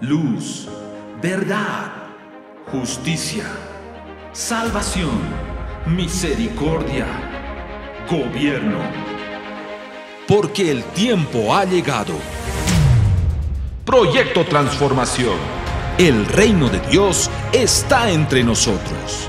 luz, verdad, justicia, salvación, misericordia, gobierno. Porque el tiempo ha llegado. Proyecto Transformación. El reino de Dios está entre nosotros.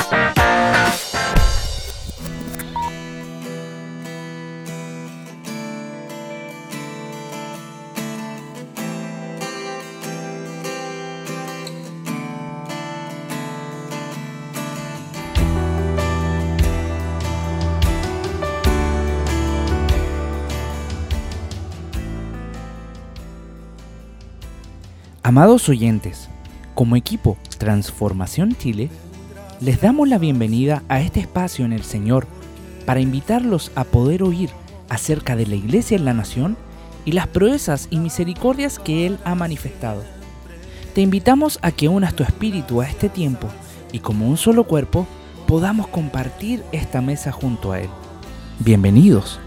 Amados oyentes, como equipo Transformación Chile, les damos la bienvenida a este espacio en el Señor para invitarlos a poder oír acerca de la Iglesia en la Nación y las proezas y misericordias que Él ha manifestado. Te invitamos a que unas tu espíritu a este tiempo y como un solo cuerpo podamos compartir esta mesa junto a Él. Bienvenidos.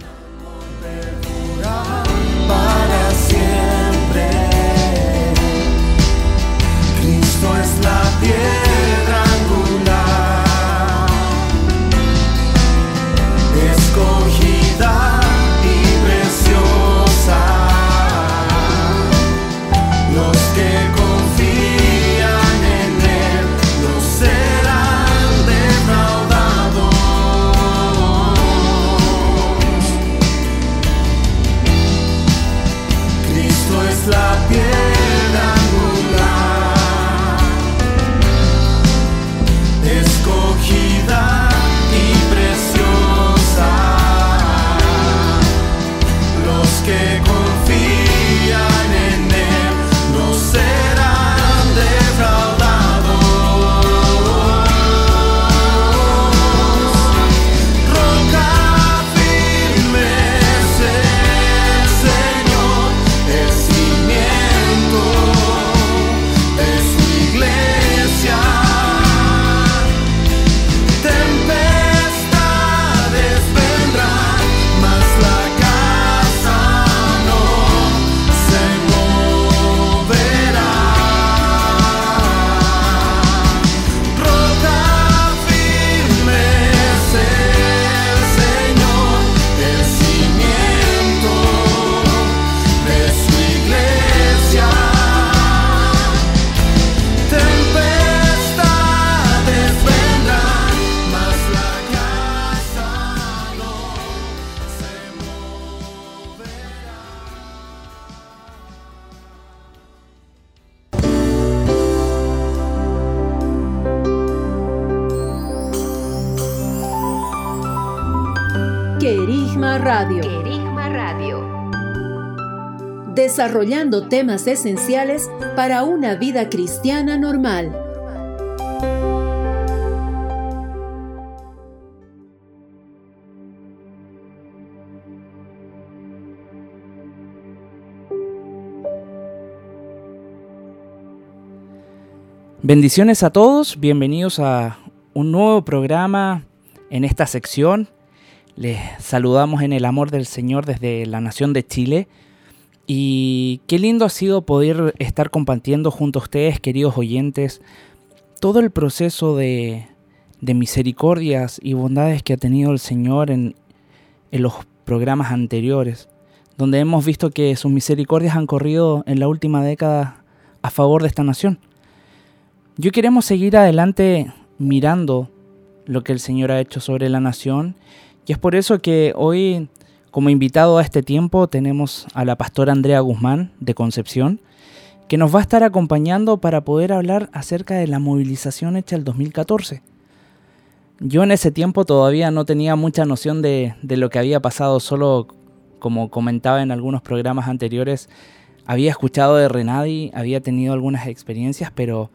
Querigma Radio. Querigma Radio. Desarrollando temas esenciales para una vida cristiana normal. Bendiciones a todos, bienvenidos a un nuevo programa en esta sección. Les saludamos en el amor del Señor desde la nación de Chile. Y qué lindo ha sido poder estar compartiendo junto a ustedes, queridos oyentes, todo el proceso de, de misericordias y bondades que ha tenido el Señor en, en los programas anteriores, donde hemos visto que sus misericordias han corrido en la última década a favor de esta nación. Yo queremos seguir adelante mirando lo que el Señor ha hecho sobre la nación y es por eso que hoy como invitado a este tiempo tenemos a la pastora Andrea Guzmán de Concepción que nos va a estar acompañando para poder hablar acerca de la movilización hecha el 2014. Yo en ese tiempo todavía no tenía mucha noción de, de lo que había pasado, solo como comentaba en algunos programas anteriores, había escuchado de Renadi, había tenido algunas experiencias, pero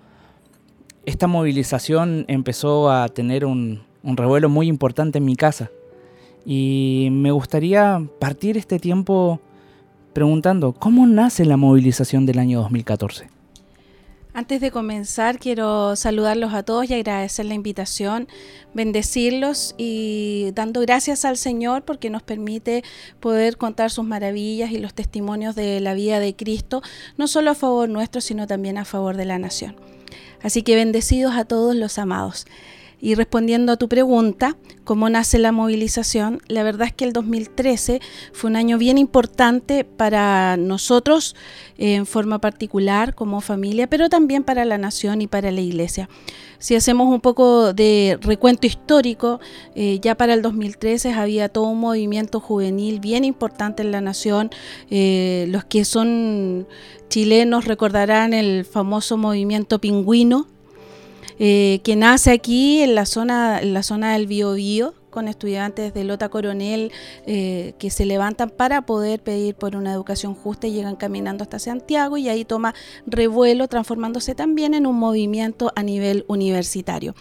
esta movilización empezó a tener un, un revuelo muy importante en mi casa. Y me gustaría partir este tiempo preguntando, ¿cómo nace la movilización del año 2014? Antes de comenzar, quiero saludarlos a todos y agradecer la invitación, bendecirlos y dando gracias al Señor porque nos permite poder contar sus maravillas y los testimonios de la vida de Cristo, no solo a favor nuestro, sino también a favor de la nación. Así que bendecidos a todos los amados. Y respondiendo a tu pregunta, ¿cómo nace la movilización? La verdad es que el 2013 fue un año bien importante para nosotros eh, en forma particular como familia, pero también para la nación y para la iglesia. Si hacemos un poco de recuento histórico, eh, ya para el 2013 había todo un movimiento juvenil bien importante en la nación. Eh, los que son chilenos recordarán el famoso movimiento pingüino, eh, que nace aquí en la zona, en la zona del Biobío, con estudiantes de Lota Coronel eh, que se levantan para poder pedir por una educación justa y llegan caminando hasta Santiago y ahí toma revuelo, transformándose también en un movimiento a nivel universitario.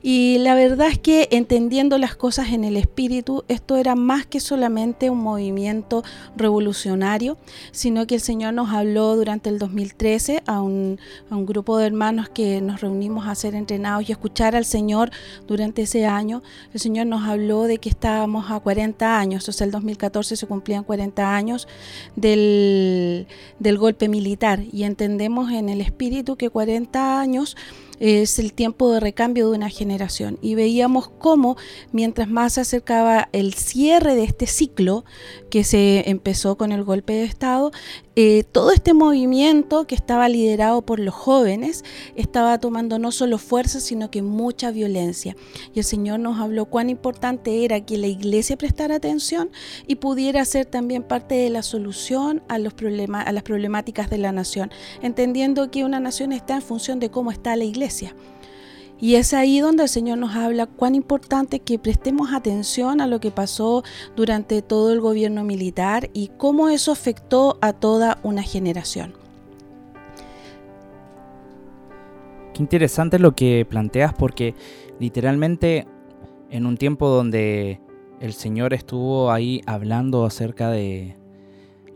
Y la verdad es que entendiendo las cosas en el espíritu, esto era más que solamente un movimiento revolucionario, sino que el Señor nos habló durante el 2013 a un, a un grupo de hermanos que nos reunimos a ser entrenados y escuchar al Señor durante ese año. El Señor nos habló de que estábamos a 40 años, o sea, el 2014 se cumplían 40 años del, del golpe militar. Y entendemos en el espíritu que 40 años es el tiempo de recambio de una generación. Y veíamos cómo mientras más se acercaba el cierre de este ciclo que se empezó con el golpe de Estado, eh, todo este movimiento que estaba liderado por los jóvenes estaba tomando no solo fuerza, sino que mucha violencia. Y el Señor nos habló cuán importante era que la iglesia prestara atención y pudiera ser también parte de la solución a, los problemas, a las problemáticas de la nación, entendiendo que una nación está en función de cómo está la iglesia. Y es ahí donde el Señor nos habla cuán importante que prestemos atención a lo que pasó durante todo el gobierno militar y cómo eso afectó a toda una generación. Qué interesante lo que planteas porque literalmente en un tiempo donde el Señor estuvo ahí hablando acerca de,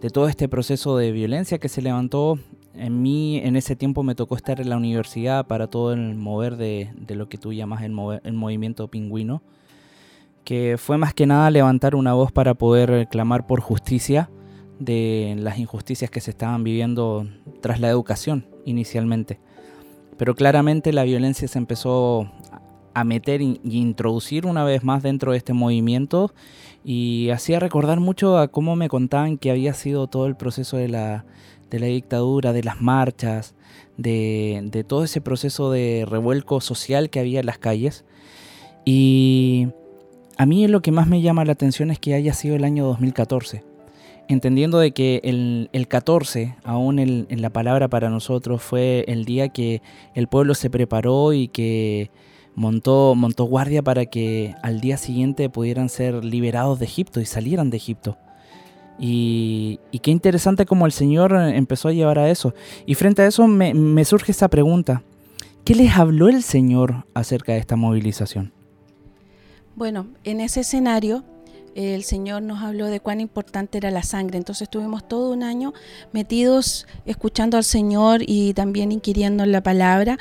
de todo este proceso de violencia que se levantó en mí en ese tiempo me tocó estar en la universidad para todo el mover de, de lo que tú llamas el, el movimiento pingüino, que fue más que nada levantar una voz para poder clamar por justicia de las injusticias que se estaban viviendo tras la educación inicialmente. Pero claramente la violencia se empezó a meter y introducir una vez más dentro de este movimiento y hacía recordar mucho a cómo me contaban que había sido todo el proceso de la, de la dictadura, de las marchas, de, todo ese proceso de revuelco social que había en las calles. Y a mí lo que más me llama la atención es que haya sido el año 2014. Entendiendo de que el, el 14, aún en la palabra para nosotros, fue el día que el pueblo se preparó y que montó, montó guardia para que al día siguiente pudieran ser liberados de Egipto y salieran de Egipto. Y, qué interesante como el Señor empezó a llevar a eso. Y frente a eso me, surge esa pregunta. ¿Qué les habló el Señor acerca de esta movilización? Bueno, en ese escenario el Señor nos habló de cuán importante era la sangre. Entonces estuvimos todo un año metidos escuchando al Señor y también inquiriendo en la palabra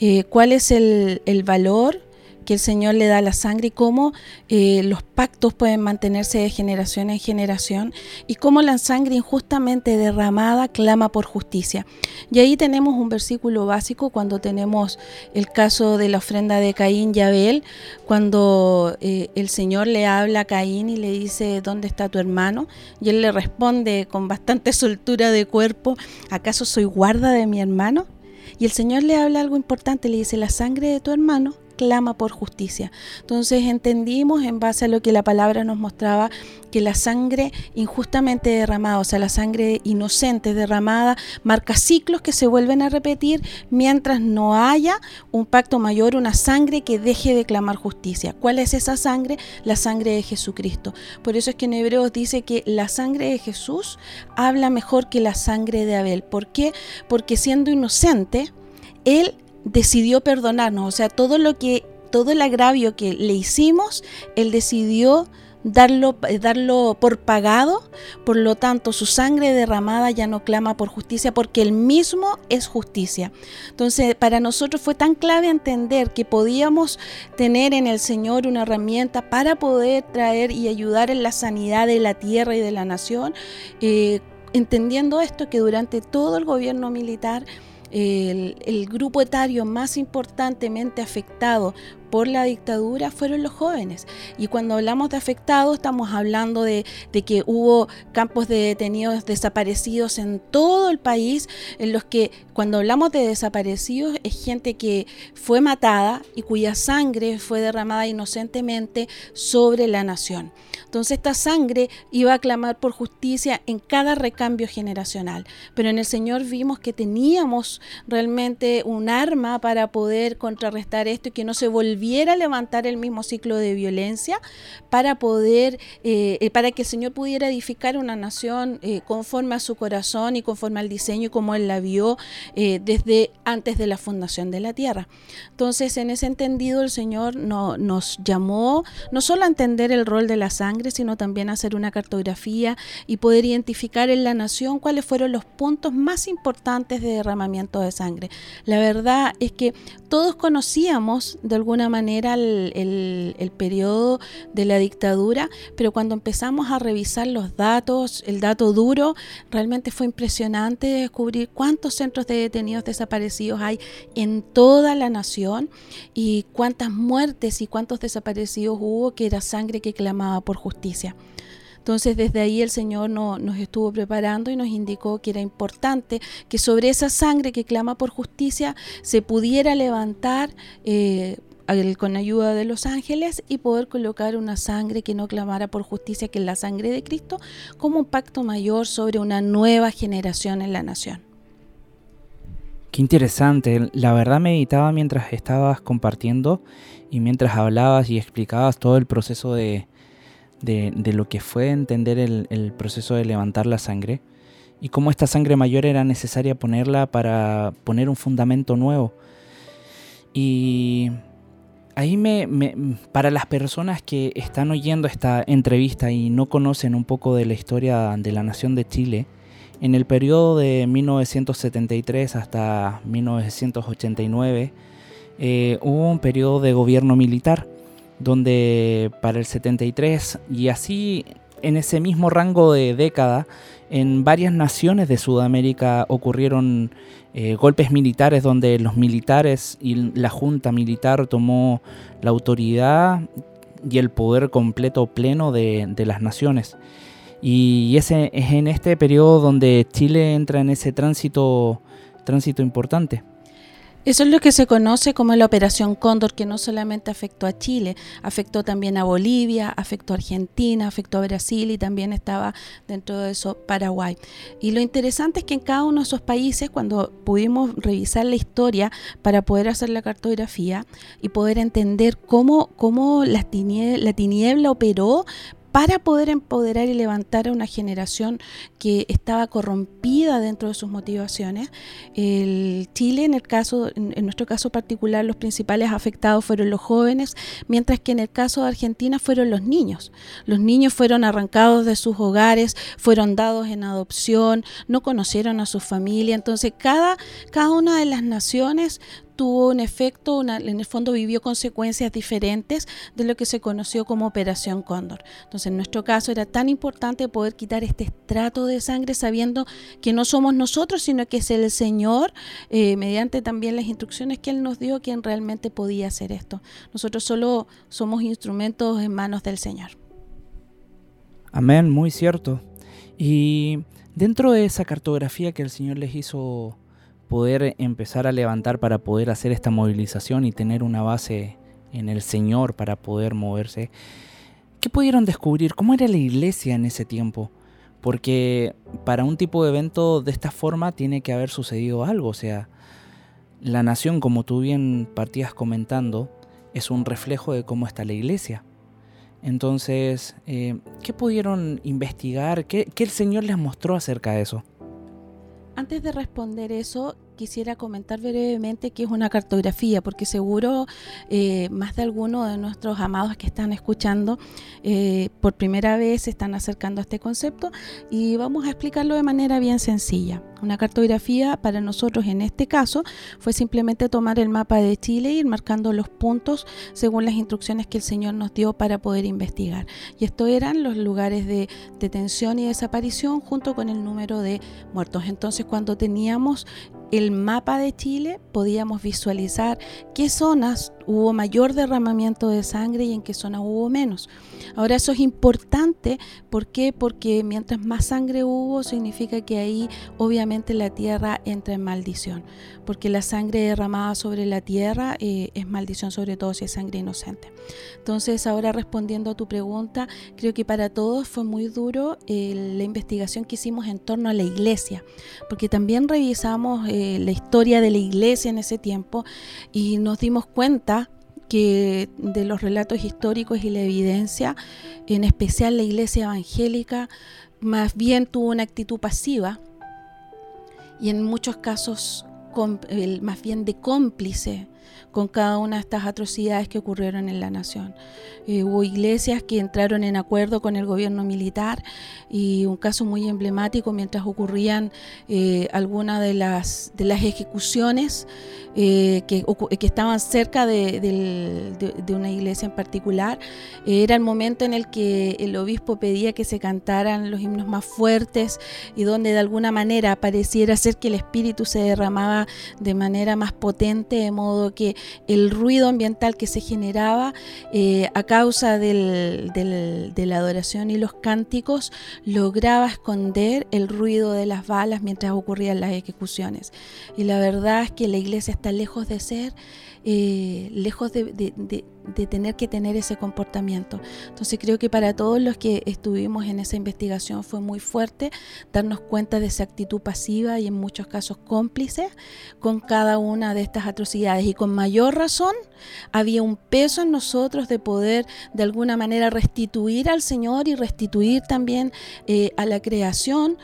eh, cuál es el valor que el Señor le da la sangre y cómo eh, los pactos pueden mantenerse de generación en generación y cómo la sangre injustamente derramada clama por justicia. Y ahí tenemos un versículo básico cuando tenemos el caso de la ofrenda de Caín y Abel, cuando eh, el Señor le habla a Caín y le dice, ¿dónde está tu hermano? Y él le responde con bastante soltura de cuerpo, ¿acaso soy guarda de mi hermano? Y el Señor le habla algo importante, le dice, la sangre de tu hermano clama por justicia. Entonces entendimos en base a lo que la palabra nos mostraba que la sangre injustamente derramada, o sea, la sangre inocente derramada, marca ciclos que se vuelven a repetir mientras no haya un pacto mayor, una sangre que deje de clamar justicia. ¿Cuál es esa sangre? La sangre de Jesucristo. Por eso es que en Hebreos dice que la sangre de Jesús habla mejor que la sangre de Abel. ¿Por qué? Porque siendo inocente, Él decidió perdonarnos, o sea, todo lo que todo el agravio que le hicimos, Él decidió darlo, darlo por pagado, por lo tanto su sangre derramada ya no clama por justicia porque Él mismo es justicia. Entonces para nosotros fue tan clave entender que podíamos tener en el Señor una herramienta para poder traer y ayudar en la sanidad de la tierra y de la nación, eh, entendiendo esto que durante todo el gobierno militar, el, grupo etario más importantemente afectado por la dictadura fueron los jóvenes. Y cuando hablamos de afectados, estamos hablando de, que hubo campos de detenidos desaparecidos en todo el país, en los que cuando hablamos de desaparecidos es gente que fue matada y cuya sangre fue derramada inocentemente sobre la nación. Entonces esta sangre iba a clamar por justicia en cada recambio generacional. Pero en el Señor vimos que teníamos realmente un arma para poder contrarrestar esto y que no se volviera a levantar el mismo ciclo de violencia para poder, eh, para que el Señor pudiera edificar una nación eh, conforme a su corazón y conforme al diseño y como Él la vio eh, desde antes de la fundación de la tierra. Entonces en ese entendido el Señor no, nos llamó no solo a entender el rol de la sangre, sino también hacer una cartografía y poder identificar en la nación cuáles fueron los puntos más importantes de derramamiento de sangre. La verdad es que todos conocíamos de alguna manera el, el, periodo de la dictadura, pero cuando empezamos a revisar los datos, el dato duro, realmente fue impresionante descubrir cuántos centros de detenidos desaparecidos hay en toda la nación y cuántas muertes y cuántos desaparecidos hubo que era sangre que clamaba por justicia. Entonces desde ahí el Señor no, nos estuvo preparando y nos indicó que era importante que sobre esa sangre que clama por justicia se pudiera levantar eh, con ayuda de los ángeles y poder colocar una sangre que no clamara por justicia, que es la sangre de Cristo, como un pacto mayor sobre una nueva generación en la nación. Qué interesante, la verdad meditaba mientras estabas compartiendo y mientras hablabas y explicabas todo el proceso de, de, lo que fue entender el, el, proceso de levantar la sangre y cómo esta sangre mayor era necesaria ponerla para poner un fundamento nuevo. Y ahí me, para las personas que están oyendo esta entrevista y no conocen un poco de la historia de la nación de Chile, en el periodo de 1973 hasta 1989 eh, hubo un periodo de gobierno militar donde para el 73 y así en ese mismo rango de década en varias naciones de Sudamérica ocurrieron eh, golpes militares donde los militares y la junta militar tomó la autoridad y el poder completo pleno de, de las naciones. Y ese es en este periodo donde Chile entra en ese tránsito, tránsito importante. Eso es lo que se conoce como la Operación Cóndor, que no solamente afectó a Chile, afectó también a Bolivia, afectó a Argentina, afectó a Brasil y también estaba dentro de eso Paraguay. Y lo interesante es que en cada uno de esos países, cuando pudimos revisar la historia para poder hacer la cartografía y poder entender cómo, cómo la, tiniebla, la tiniebla operó para poder empoderar y levantar a una generación que estaba corrompida dentro de sus motivaciones. El Chile, en el caso, en nuestro caso particular, los principales afectados fueron los jóvenes, mientras que en el caso de Argentina fueron los niños. Los niños fueron arrancados de sus hogares, fueron dados en adopción, no conocieron a su familia. Entonces, cada, cada una de las naciones tuvo un efecto, en el fondo vivió consecuencias diferentes de lo que se conoció como Operación Cóndor. Entonces, en nuestro caso era tan importante poder quitar este estrato de sangre sabiendo que no somos nosotros, sino que es el Señor, eh, mediante también las instrucciones que Él nos dio, quien realmente podía hacer esto. Nosotros solo somos instrumentos en manos del Señor. Amén, muy cierto. Y dentro de esa cartografía que el Señor les hizo poder empezar a levantar para poder hacer esta movilización y tener una base en el Señor para poder moverse. ¿Qué pudieron descubrir? ¿Cómo era la iglesia en ese tiempo? Porque para un tipo de evento de esta forma tiene que haber sucedido algo. O sea, la nación, como tú bien partías comentando, es un reflejo de cómo está la iglesia. Entonces, eh, ¿qué pudieron investigar? ¿Qué, ¿Qué el Señor les mostró acerca de eso? Antes de responder eso, quisiera comentar brevemente qué es una cartografía, porque seguro eh, más de alguno de nuestros amados que están escuchando eh, por primera vez se están acercando a este concepto y vamos a explicarlo de manera bien sencilla. Una cartografía para nosotros en este caso fue simplemente tomar el mapa de Chile e ir marcando los puntos según las instrucciones que el Señor nos dio para poder investigar. Y esto eran los lugares de detención y desaparición junto con el número de muertos. Entonces cuando teníamos el mapa de Chile podíamos visualizar qué zonas hubo mayor derramamiento de sangre y en qué zonas hubo menos. Ahora eso es importante, ¿por qué? Porque mientras más sangre hubo significa que ahí obviamente la tierra entra en maldición, porque la sangre derramada sobre la tierra eh, es maldición sobre todo si es sangre inocente. Entonces ahora respondiendo a tu pregunta, creo que para todos fue muy duro eh, la investigación que hicimos en torno a la iglesia, porque también revisamos eh, la historia de la iglesia en ese tiempo y nos dimos cuenta que de los relatos históricos y la evidencia, en especial la iglesia evangélica, más bien tuvo una actitud pasiva y en muchos casos más bien de cómplice con cada una de estas atrocidades que ocurrieron en la nación. Eh, hubo iglesias que entraron en acuerdo con el gobierno militar y un caso muy emblemático mientras ocurrían eh, algunas de las, ejecuciones eh, que, estaban cerca de, de- una iglesia en particular. Era el momento en el que el obispo pedía que se cantaran los himnos más fuertes y donde de alguna manera pareciera ser que el espíritu se derramaba de manera más potente, de modo que el ruido ambiental que se generaba eh, a causa del- del- de la adoración y los cánticos lograba esconder el ruido de las balas mientras ocurrían las ejecuciones. Y la verdad es que la iglesia está lejos de ser, eh, lejos de, de tener que tener ese comportamiento. Entonces creo que para todos los que estuvimos en esa investigación fue muy fuerte darnos cuenta de esa actitud pasiva y en muchos casos cómplice con cada una de estas atrocidades. Y con mayor razón había un peso en nosotros de poder de alguna manera restituir al Señor y restituir también eh, a la creación,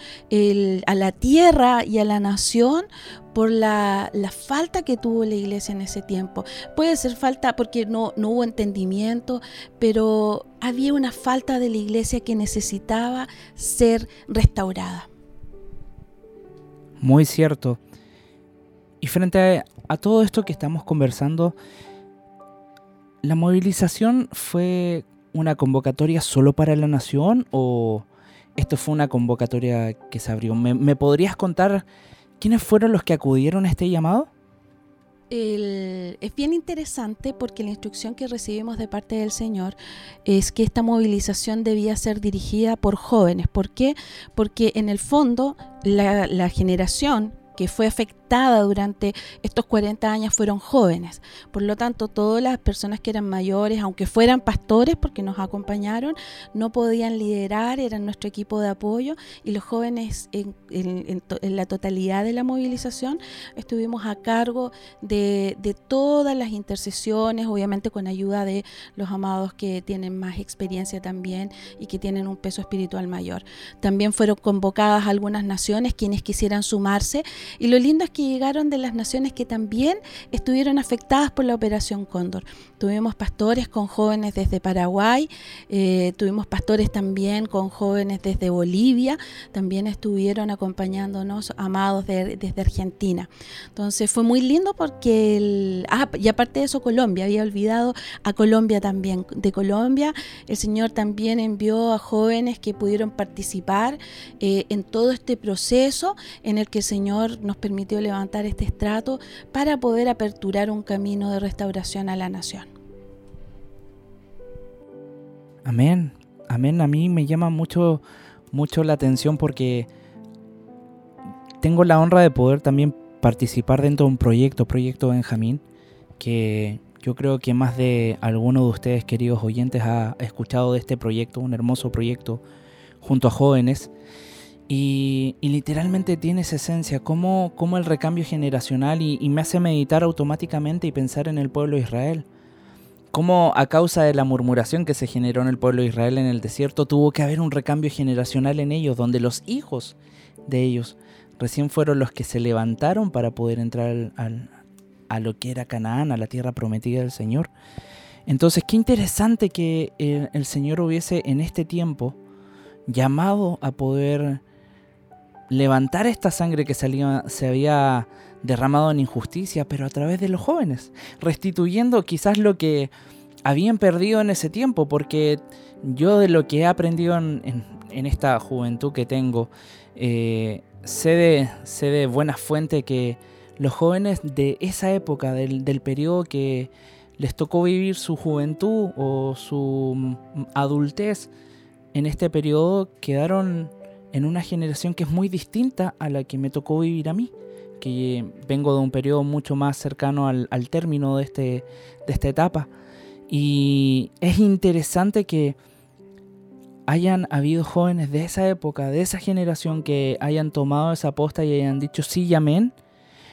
a la tierra y a la nación por la, la falta que tuvo la iglesia en ese tiempo. Puede ser falta porque no, no hubo entendimiento, pero había una falta de la iglesia que necesitaba ser restaurada. Muy cierto. Y frente a, todo esto que estamos conversando, ¿la movilización fue una convocatoria solo para la nación o esto fue una convocatoria que se abrió? ¿Me, me podrías contar quiénes fueron los que acudieron a este llamado? Es bien interesante porque la instrucción que recibimos de parte del Señor es que esta movilización debía ser dirigida por jóvenes. ¿Por qué? Porque en el fondo la, la generación que fue afectada durante estos 40 años fueron jóvenes. Por lo tanto, todas las personas que eran mayores, aunque fueran pastores porque nos acompañaron, no podían liderar, eran nuestro equipo de apoyo y los jóvenes en, en- en to- en la totalidad de la movilización estuvimos a cargo de, de todas las intercesiones, obviamente con ayuda de los amados que tienen más experiencia también y que tienen un peso espiritual mayor. También fueron convocadas algunas naciones quienes quisieran sumarse y lo lindo es que llegaron de las naciones que también estuvieron afectadas por la operación Cóndor. Tuvimos pastores con jóvenes desde Paraguay, eh, tuvimos pastores también con jóvenes desde Bolivia, también estuvieron acompañándonos amados de- desde Argentina. Entonces fue muy lindo porque, el, ah, y aparte de eso Colombia, había olvidado a Colombia también. De Colombia el Señor también envió a jóvenes que pudieron participar eh, en todo este proceso en el que el Señor nos permitió levantar este estrato para poder aperturar un camino de restauración a la nación. Amén, amén. A mí me llama mucho, mucho la atención porque tengo la honra de poder también participar dentro de un proyecto, Proyecto Benjamín, que yo creo que más de alguno de ustedes, queridos oyentes, ha escuchado de este proyecto, un hermoso proyecto junto a jóvenes. Y, literalmente tiene esa esencia, como, como el recambio generacional y, me hace meditar automáticamente y pensar en el pueblo de Israel cómo a causa de la murmuración que se generó en el pueblo de Israel en el desierto, tuvo que haber un recambio generacional en ellos, donde los hijos de ellos recién fueron los que se levantaron para poder entrar al- a lo que era Canaán, a la tierra prometida del Señor. Entonces, qué interesante que el Señor hubiese en este tiempo llamado a poder levantar esta sangre que salía- se había derramado en injusticia, pero a través de los jóvenes, restituyendo quizás lo que habían perdido en ese tiempo, porque yo de lo que he aprendido en, esta juventud que tengo, eh, sé, de, sé de buena fuente que los jóvenes de esa época, del, del periodo que les tocó vivir su juventud o su adultez, en este periodo quedaron en una generación que es muy distinta a la que me tocó vivir a mí, que vengo de un periodo mucho más cercano al, al término de, este, de esta etapa. Y es interesante que hayan habido jóvenes de esa época, de esa generación, que hayan tomado esa posta y hayan dicho sí y amén,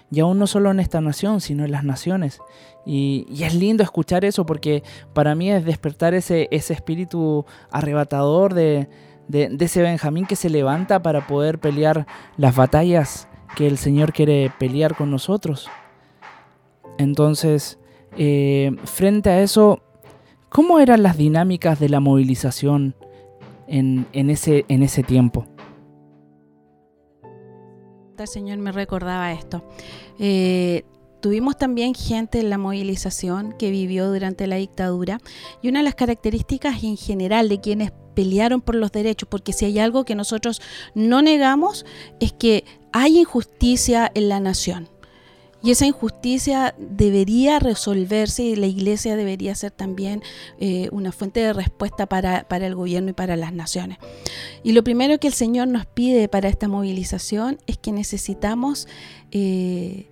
y aún no solo en esta nación, sino en las naciones. Y, y es lindo escuchar eso porque para mí es despertar ese, ese espíritu arrebatador de, de, ese Benjamín que se levanta para poder pelear las batallas que el Señor quiere pelear con nosotros. Entonces, eh, frente a eso, ¿cómo eran las dinámicas de la movilización en, en ese, en ese tiempo? El Señor me recordaba esto. Eh, tuvimos también gente en la movilización que vivió durante la dictadura y una de las características en general de quienes pelearon por los derechos, porque si hay algo que nosotros no negamos es que hay injusticia en la nación. Y esa injusticia debería resolverse y la iglesia debería ser también eh, una fuente de respuesta para, para el gobierno y para las naciones. Y lo primero que el Señor nos pide para esta movilización es que necesitamos eh,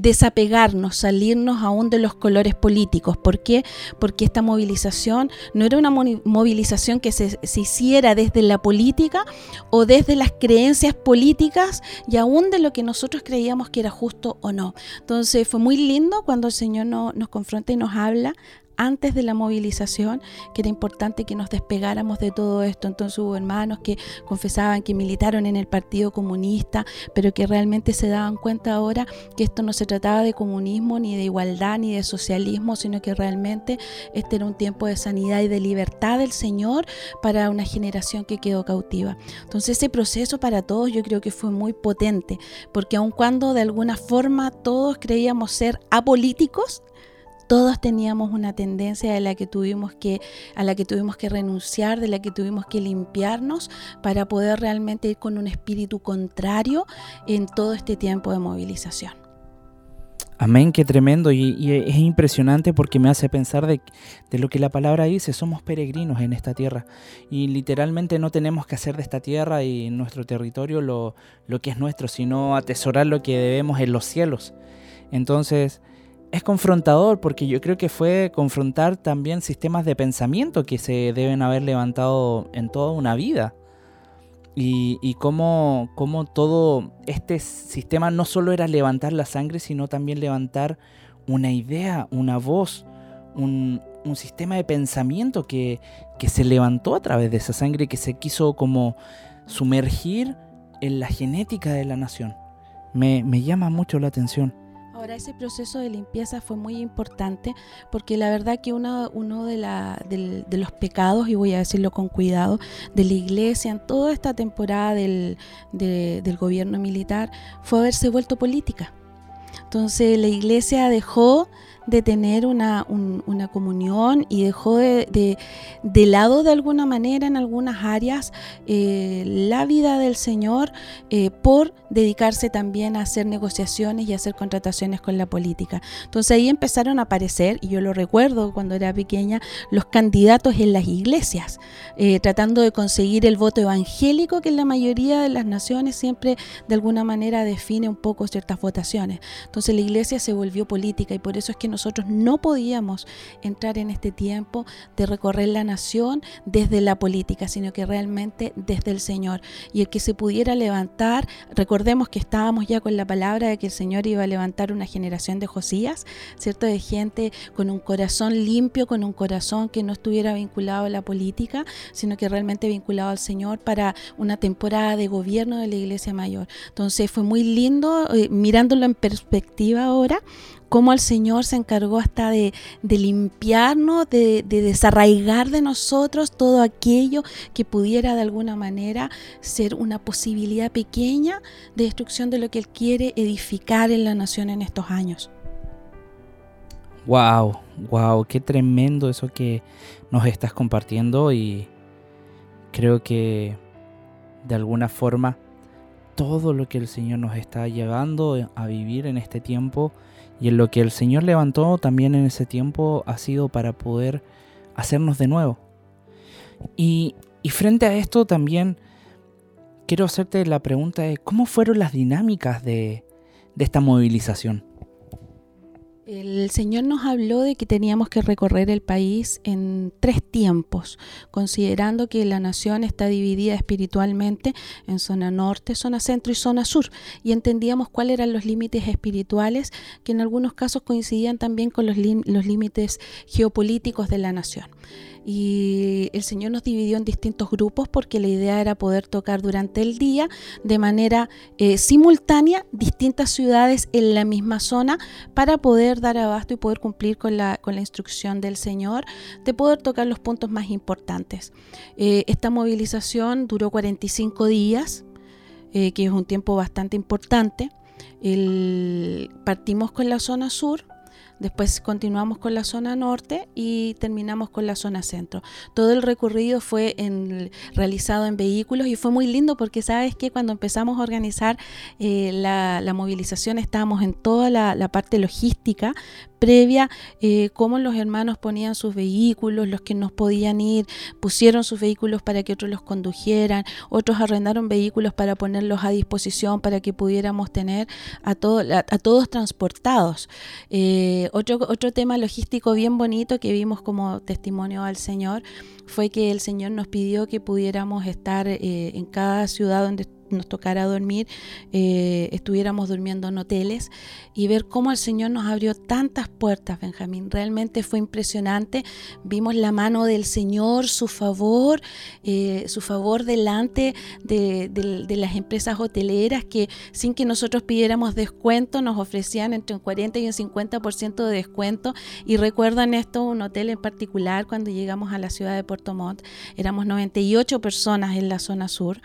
desapegarnos, salirnos aún de los colores políticos. ¿Por qué? Porque esta movilización no era una movilización que se, hiciera desde la política o desde las creencias políticas y aún de lo que nosotros creíamos que era justo o no. Entonces fue muy lindo cuando el Señor no- nos confronta y nos habla antes de la movilización, que era importante que nos despegáramos de todo esto. Entonces hubo hermanos que confesaban que militaron en el Partido Comunista, pero que realmente se daban cuenta ahora que esto no se trataba de comunismo, ni de igualdad, ni de socialismo, sino que realmente este era un tiempo de sanidad y de libertad del Señor para una generación que quedó cautiva. Entonces ese proceso para todos yo creo que fue muy potente, porque aun cuando de alguna forma todos creíamos ser apolíticos, todos teníamos una tendencia de la que tuvimos que a la que tuvimos que renunciar, de la que tuvimos que limpiarnos para poder realmente ir con un espíritu contrario en todo este tiempo de movilización. Amén, qué tremendo. Y, y es impresionante porque me hace pensar de, de lo que la palabra dice. Somos peregrinos en esta tierra. Y literalmente no tenemos que hacer de esta tierra y nuestro territorio lo, lo que es nuestro, sino atesorar lo que debemos en los cielos. Entonces, es confrontador porque yo creo que fue confrontar también sistemas de pensamiento que se deben haber levantado en toda una vida. Y, y cómo, cómo todo este sistema no solo era levantar la sangre, sino también levantar una idea, una voz, un, sistema de pensamiento que, que se levantó a través de esa sangre que se quiso como sumergir en la genética de la nación. Me, me llama mucho la atención. Ahora, ese proceso de limpieza fue muy importante porque la verdad que uno, de, la, de los pecados, y voy a decirlo con cuidado, de la iglesia en toda esta temporada del, de- del gobierno militar fue haberse vuelto política. Entonces la iglesia dejó de tener una, un- una comunión y dejó de, de- de lado de alguna manera en algunas áreas eh, la vida del Señor eh, por dedicarse también a hacer negociaciones y hacer contrataciones con la política. Entonces ahí empezaron a aparecer, y yo lo recuerdo cuando era pequeña, los candidatos en las iglesias, eh, tratando de conseguir el voto evangélico que en la mayoría de las naciones siempre de alguna manera define un poco ciertas votaciones. Entonces la iglesia se volvió política y por eso es que nosotros no podíamos entrar en este tiempo de recorrer la nación desde la política, sino que realmente desde el Señor. Y el que se pudiera levantar, recordemos que estábamos ya con la palabra de que el Señor iba a levantar una generación de Josías, ¿cierto? De gente con un corazón limpio, con un corazón que no estuviera vinculado a la política, sino que realmente vinculado al Señor para una temporada de gobierno de la Iglesia Mayor. Entonces fue muy lindo eh, mirándolo en perspectiva ahora cómo el Señor se encargó hasta de, limpiarnos, de, de desarraigar de nosotros todo aquello que pudiera de alguna manera ser una posibilidad pequeña de destrucción de lo que Él quiere edificar en la nación en estos años. Wow, wow, qué tremendo eso que nos estás compartiendo y creo que de alguna forma todo lo que el Señor nos está llevando a vivir en este tiempo y en lo que el Señor levantó también en ese tiempo ha sido para poder hacernos de nuevo. Y, y frente a esto también quiero hacerte la pregunta de cómo fueron las dinámicas de, de esta movilización. El Señor nos habló de que teníamos que recorrer el país en tres tiempos, considerando que la nación está dividida espiritualmente en zona norte, zona centro y zona sur, y entendíamos cuáles eran los límites espirituales que en algunos casos coincidían también con los, límites geopolíticos de la nación. Y el Señor nos dividió en distintos grupos porque la idea era poder tocar durante el día de manera eh, simultánea distintas ciudades en la misma zona para poder dar abasto y poder cumplir con la, con la instrucción del Señor de poder tocar los puntos más importantes. Eh, esta movilización duró 45 días, eh, que es un tiempo bastante importante. Partimos con la zona sur, Después continuamos con la zona norte y terminamos con la zona centro. Todo el recorrido fue realizado en vehículos y fue muy lindo porque sabes que cuando empezamos a organizar eh, la, movilización estábamos en toda la parte logística previa, eh, cómo los hermanos ponían sus vehículos, los que no podían ir pusieron sus vehículos para que otros los condujeran, otros arrendaron vehículos para ponerlos a disposición para que pudiéramos tener a, todo- a- todos transportados. Eh, otro, otro tema logístico bien bonito que vimos como testimonio al Señor fue que el Señor nos pidió que pudiéramos estar eh, en cada ciudad donde nos tocara dormir, eh, estuviéramos durmiendo en hoteles y ver cómo el Señor nos abrió tantas puertas, Benjamín. Realmente fue impresionante. Vimos la mano del Señor, su favor, eh, su favor delante de, de- de las empresas hoteleras que sin que nosotros pidiéramos descuento nos ofrecían entre un 40 y un 50% de descuento. Y recuerdan esto, un hotel en particular, cuando llegamos a la ciudad de Puerto Montt, éramos 98 personas en la zona sur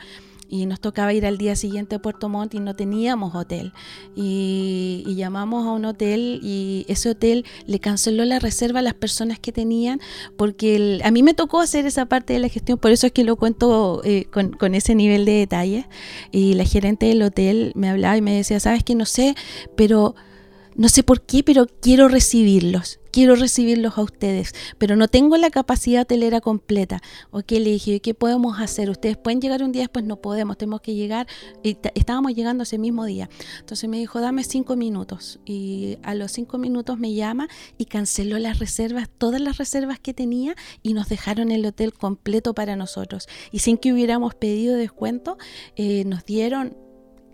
y nos tocaba ir al día siguiente a Puerto Montt y no teníamos hotel. Y, llamamos a un hotel y ese hotel le canceló la reserva a las personas que tenían porque a mí me tocó hacer esa parte de la gestión, por eso es que lo cuento eh, con, con ese nivel de detalle. Y la gerente del hotel me hablaba y me decía, sabes que no sé, pero no sé por qué, pero quiero recibirlos. Quiero recibirlos a ustedes, pero no tengo la capacidad hotelera completa. Ok, le dije, ¿qué podemos hacer? Ustedes pueden llegar un día después, no podemos, tenemos que llegar. Y estábamos llegando ese mismo día. Entonces me dijo, dame cinco minutos. Y a los cinco minutos me llama y canceló las reservas, todas las reservas que tenía, y nos dejaron el hotel completo para nosotros. Y sin que hubiéramos pedido descuento, eh, nos dieron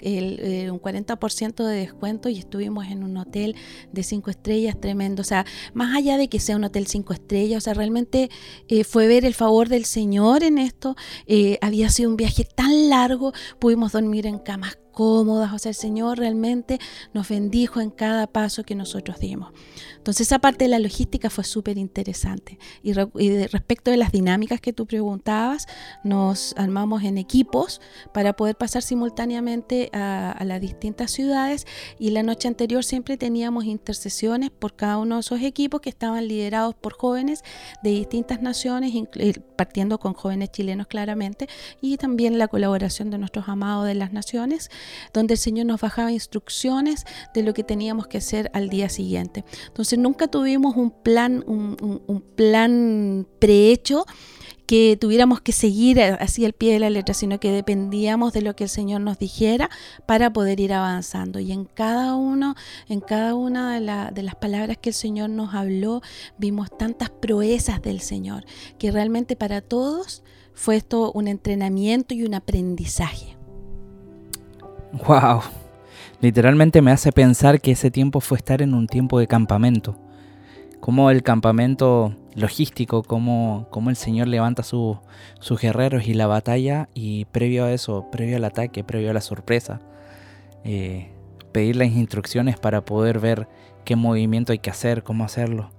el, eh, un 40% de descuento y estuvimos en un hotel de cinco estrellas tremendo. O sea, más allá de que sea un hotel cinco estrellas, o sea, realmente eh, fue ver el favor del Señor en esto. Eh, había sido un viaje tan largo, pudimos dormir en camas cómodas, o sea, el Señor realmente nos bendijo en cada paso que nosotros dimos. Entonces esa parte de la logística fue súper interesante. Y, re- y de- respecto de las dinámicas que tú preguntabas, nos armamos en equipos para poder pasar simultáneamente a, a las distintas ciudades y la noche anterior siempre teníamos intercesiones por cada uno de esos equipos que estaban liderados por jóvenes de distintas naciones, eh, partiendo con jóvenes chilenos claramente, y también la colaboración de nuestros amados de las naciones, donde el Señor nos bajaba instrucciones de lo que teníamos que hacer al día siguiente. Entonces nunca tuvimos un plan, un, plan prehecho que tuviéramos que seguir así al pie de la letra, sino que dependíamos de lo que el Señor nos dijera para poder ir avanzando. Y en cada uno, en cada una de, de las palabras que el Señor nos habló, vimos tantas proezas del Señor, que realmente para todos fue esto un entrenamiento y un aprendizaje. Wow. Literalmente me hace pensar que ese tiempo fue estar en un tiempo de campamento. Como el campamento logístico, como, como el Señor levanta su- sus guerreros y la batalla y previo a eso, previo al ataque, previo a la sorpresa, eh, pedir las instrucciones para poder ver qué movimiento hay que hacer, cómo hacerlo.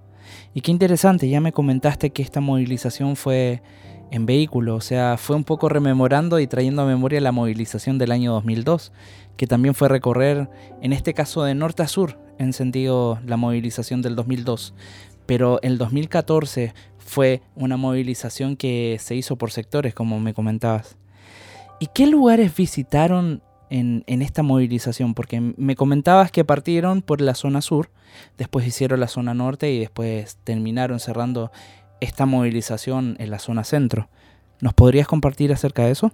Y qué interesante, ya me comentaste que esta movilización fue en vehículo, o sea, fue un poco rememorando y trayendo a memoria la movilización del año 2002, que también fue recorrer, en este caso de norte a sur, en sentido la movilización del 2002. Pero el 2014 fue una movilización que se hizo por sectores, como me comentabas. ¿Y qué lugares visitaron en, en esta movilización? Porque me comentabas que partieron por la zona sur, después hicieron la zona norte y después terminaron cerrando esta movilización en la zona centro. ¿Nos podrías compartir acerca de eso?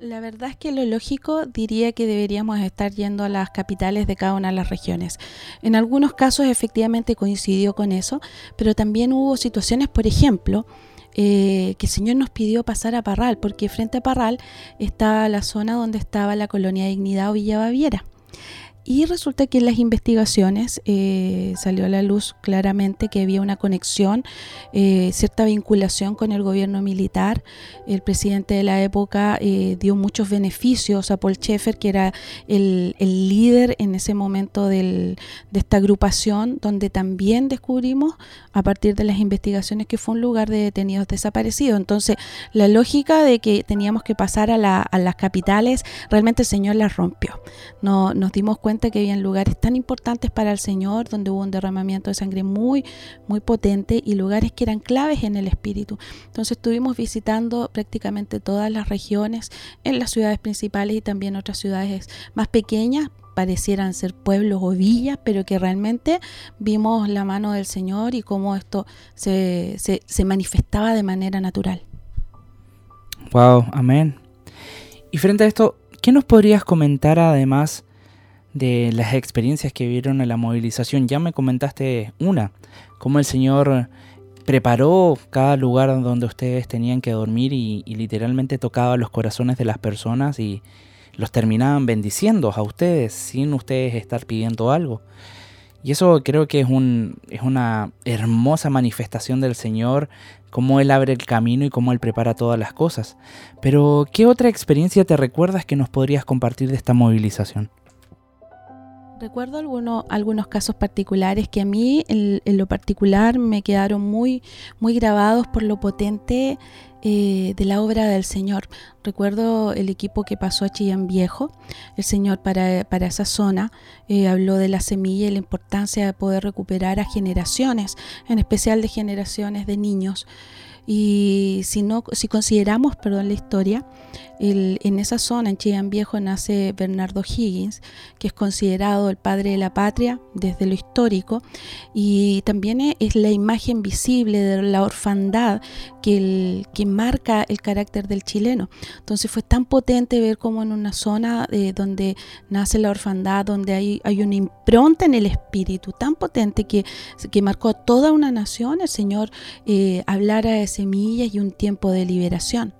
La verdad es que lo lógico diría que deberíamos estar yendo a las capitales de cada una de las regiones. En algunos casos efectivamente coincidió con eso, pero también hubo situaciones, por ejemplo, eh, que el Señor nos pidió pasar a Parral, porque frente a Parral está la zona donde estaba la colonia Dignidad o Villa Baviera. Y resulta que en las investigaciones eh, salió a la luz claramente que había una conexión, eh, cierta vinculación con el gobierno militar. El presidente de la época eh, dio muchos beneficios a Paul Schaeffer, que era el, el líder en ese momento del- de esta agrupación, donde también descubrimos a partir de las investigaciones que fue un lugar de detenidos desaparecidos. Entonces, la lógica de que teníamos que pasar a, la- a las capitales, realmente el Señor las rompió. No, nos dimos cuenta que habían lugares tan importantes para el Señor, donde hubo un derramamiento de sangre muy, muy potente y lugares que eran claves en el espíritu. Entonces estuvimos visitando prácticamente todas las regiones, en las ciudades principales y también otras ciudades más pequeñas, parecieran ser pueblos o villas, pero que realmente vimos la mano del Señor y cómo esto se, se, se manifestaba de manera natural. Wow, amén. Y frente a esto, ¿qué nos podrías comentar además de las experiencias que vieron en la movilización? Ya me comentaste una, cómo el Señor preparó cada lugar donde ustedes tenían que dormir y, y literalmente tocaba los corazones de las personas y los terminaban bendiciendo a ustedes sin ustedes estar pidiendo algo. Y eso creo que es, un, es una hermosa manifestación del Señor, cómo Él abre el camino y cómo Él prepara todas las cosas. Pero, ¿qué otra experiencia te recuerdas que nos podrías compartir de esta movilización? Recuerdo algunos, algunos casos particulares que a mí en, lo particular me quedaron muy, muy grabados por lo potente eh, de la obra del Señor. Recuerdo el equipo que pasó a Chillán Viejo. El Señor para, para esa zona eh, habló de la semilla y la importancia de poder recuperar a generaciones, en especial de generaciones de niños. Y si, no, si consideramos perdón, la historia, el- en esa zona, en Chillán Viejo, nace Bernardo Higgins, que es considerado el padre de la patria desde lo histórico, y también es la imagen visible de la orfandad que, el- que marca el carácter del chileno. Entonces fue tan potente ver cómo en una zona eh, donde nace la orfandad, donde hay, hay una impronta en el espíritu tan potente que, que marcó a toda una nación, el Señor eh, hablara de semillas y un tiempo de liberación.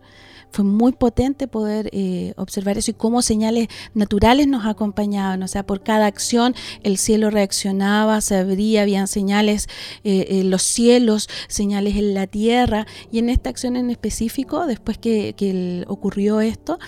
Fue muy potente poder eh, observar eso y cómo señales naturales nos acompañaban. O sea, por cada acción el cielo reaccionaba, se abría, habían señales eh, en los cielos, señales en la tierra. Y en esta acción en específico, después que, ocurrió esto,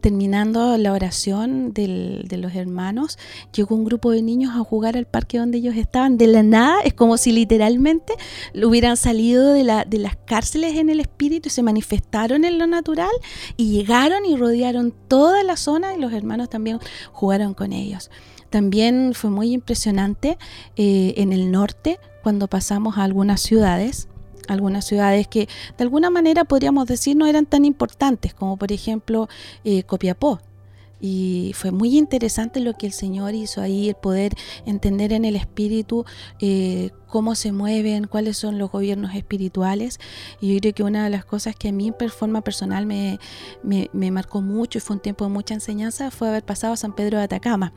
terminando la oración de los hermanos, llegó un grupo de niños a jugar al parque donde ellos estaban. De la nada, es como si literalmente hubieran salido de, la, de las cárceles en el espíritu y se manifestaron en lo natural y llegaron y rodearon toda la zona y los hermanos también jugaron con ellos. También fue muy impresionante eh, en el norte cuando pasamos a algunas ciudades algunas ciudades que de alguna manera podríamos decir no eran tan importantes, como por ejemplo eh, Copiapó. Y fue muy interesante lo que el Señor hizo ahí, el poder entender en el espíritu eh, cómo se mueven, cuáles son los gobiernos espirituales. Y yo creo que una de las cosas que a mí en forma personal me, me, marcó mucho y fue un tiempo de mucha enseñanza fue haber pasado a San Pedro de Atacama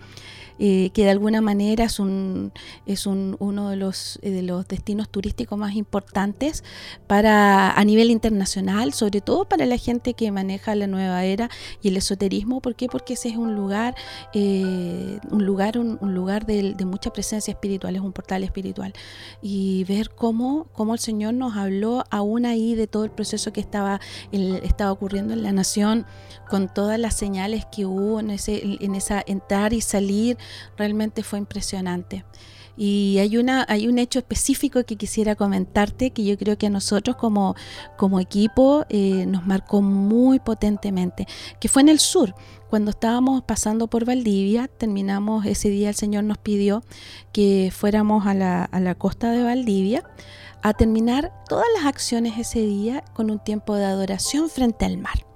eh, que de alguna manera es, un, es un, uno de los, eh, de los destinos turísticos más importantes para, a nivel internacional, sobre todo para la gente que maneja la nueva era y el esoterismo. ¿Por qué? Porque ese es un lugar, eh, un lugar, un, un lugar de, de mucha presencia espiritual, es un portal espiritual. Y ver cómo, cómo el Señor nos habló aún ahí de todo el proceso que estaba, el- estaba ocurriendo en la nación, con todas las señales que hubo en, ese, en esa entrar y salir, realmente fue impresionante. Y hay, una, hay un hecho específico que quisiera comentarte que yo creo que a nosotros como, como equipo eh, nos marcó muy potentemente, que fue en el sur. Cuando estábamos pasando por Valdivia, terminamos ese día, el Señor nos pidió que fuéramos a la, a la costa de Valdivia a terminar todas las acciones ese día con un tiempo de adoración frente al mar.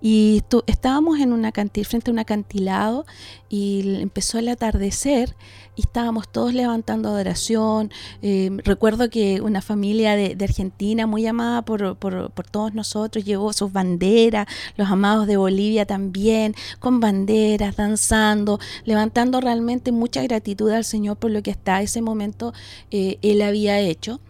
Y estábamos en frente a un acantilado y empezó el atardecer y estábamos todos levantando adoración. Eh, recuerdo que una familia de, de Argentina muy amada por, por- por todos nosotros llevó sus banderas, los amados de Bolivia también, con banderas, danzando, levantando realmente mucha gratitud al Señor por lo que hasta ese momento eh, Él había hecho.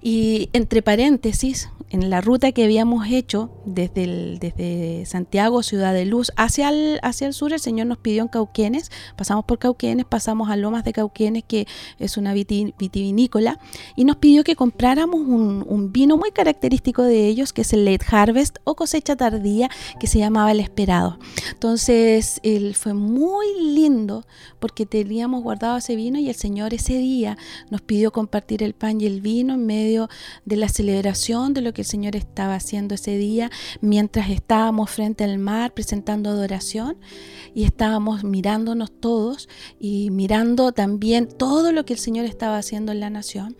Y entre paréntesis, en la ruta que habíamos hecho desde, desde Santiago, Ciudad de Luz, hacia el, hacia el sur, el Señor nos pidió en Cauquenes, pasamos por Cauquenes, pasamos a Lomas de Cauquenes, que es una viti- vitivinícola, y nos pidió que compráramos un, un vino muy característico de ellos, que es el Late Harvest o cosecha tardía, que se llamaba El Esperado. Entonces, él fue muy lindo porque teníamos guardado ese vino y el Señor ese día nos pidió compartir el pan y el vino en medio de la celebración de lo que el Señor estaba haciendo ese día, mientras estábamos frente al mar presentando adoración y estábamos mirándonos todos y mirando también todo lo que el Señor estaba haciendo en la nación.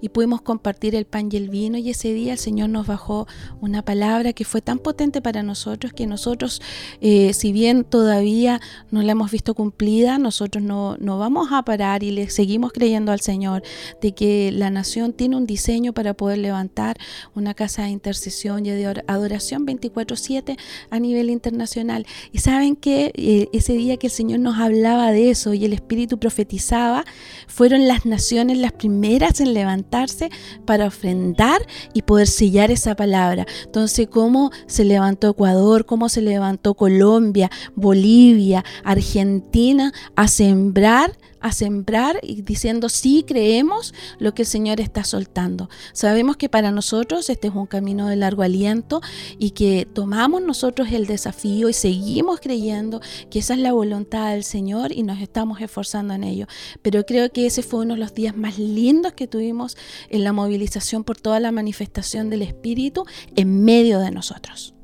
Y pudimos compartir el pan y el vino y ese día el Señor nos bajó una palabra que fue tan potente para nosotros que nosotros, eh, si bien todavía no la hemos visto cumplida, nosotros no, no vamos a parar y le seguimos creyendo al Señor de que la nación tiene un diseño para poder levantar una casa de intercesión y de or- adoración 24/7 a nivel internacional. Y saben que eh, ese día que el Señor nos hablaba de eso y el Espíritu profetizaba, fueron las naciones las primeras en levantarse para ofrendar y poder sellar esa palabra. Entonces, cómo se levantó Ecuador, cómo se levantó Colombia, Bolivia, Argentina a sembrar a sembrar y diciendo sí creemos lo que el Señor está soltando. Sabemos que para nosotros este es un camino de largo aliento y que tomamos nosotros el desafío y seguimos creyendo que esa es la voluntad del Señor y nos estamos esforzando en ello. Pero creo que ese fue uno de los días más lindos que tuvimos en la movilización por toda la manifestación del Espíritu en medio de nosotros.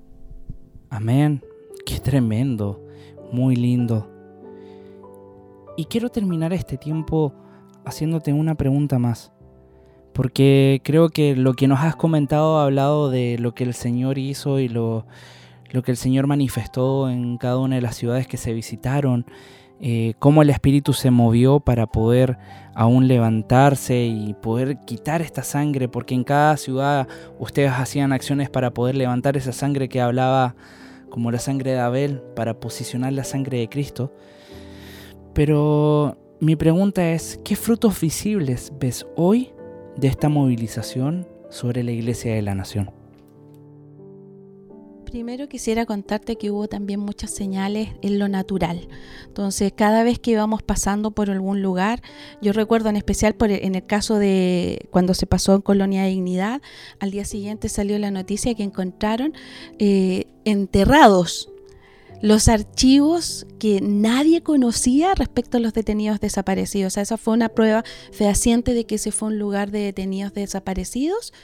Amén. Qué tremendo. Muy lindo. Y quiero terminar este tiempo haciéndote una pregunta más. Porque creo que lo que nos has comentado ha hablado de lo que el Señor hizo y lo, que el Señor manifestó en cada una de las ciudades que se visitaron. eh, cómo el Espíritu se movió para poder aún levantarse y poder quitar esta sangre. Porque en cada ciudad ustedes hacían acciones para poder levantar esa sangre que hablaba como la sangre de Abel, para posicionar la sangre de Cristo. Pero mi pregunta es, ¿qué frutos visibles ves hoy de esta movilización sobre la iglesia de la nación? Primero quisiera contarte que hubo también muchas señales en lo natural. Entonces, cada vez que íbamos pasando por algún lugar, yo recuerdo en especial por el- en el caso de cuando se pasó en Colonia de Dignidad, al día siguiente salió la noticia que encontraron eh, enterrados los archivos que nadie conocía respecto a los detenidos desaparecidos. O sea, esa fue una prueba fehaciente de que ese fue un lugar de detenidos desaparecidos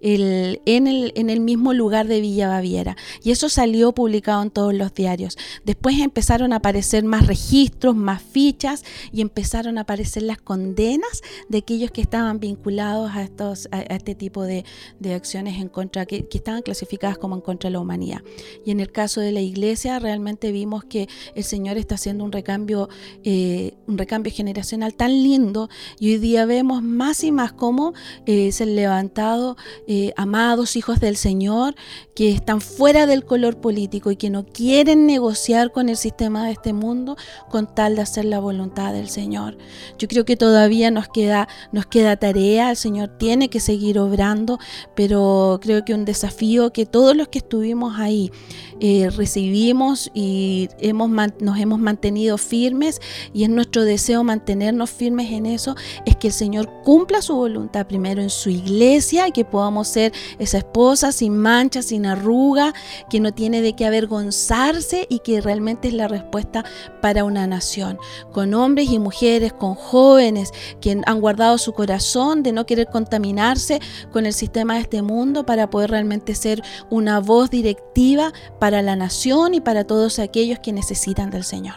en, el, en el mismo lugar de Villa Baviera. Y eso salió publicado en todos los diarios. Después empezaron a aparecer más registros, más fichas y empezaron a aparecer las condenas de aquellos que estaban vinculados a, estos, a, a este tipo de, de acciones en contra, que, que estaban clasificadas como en contra de la humanidad. Y en el caso de la iglesia, realmente vimos que el Señor está haciendo un recambio, eh, un recambio generacional tan lindo y hoy día vemos más y más cómo eh, se han levantado eh, amados hijos del Señor que están fuera del color político y que no quieren negociar con el sistema de este mundo con tal de hacer la voluntad del Señor. Yo creo que todavía nos queda, nos queda tarea, el Señor tiene que seguir obrando, pero creo que un desafío que todos los que estuvimos ahí eh, recibimos y hemos, nos hemos mantenido firmes y es nuestro deseo mantenernos firmes en eso, es que el Señor cumpla su voluntad primero en su iglesia y que podamos ser esa esposa sin mancha, sin arruga, que no tiene de qué avergonzarse y que realmente es la respuesta para una nación, con hombres y mujeres, con jóvenes que han guardado su corazón de no querer contaminarse con el sistema de este mundo para poder realmente ser una voz directiva para la nación y para todos aquellos que necesitan del Señor.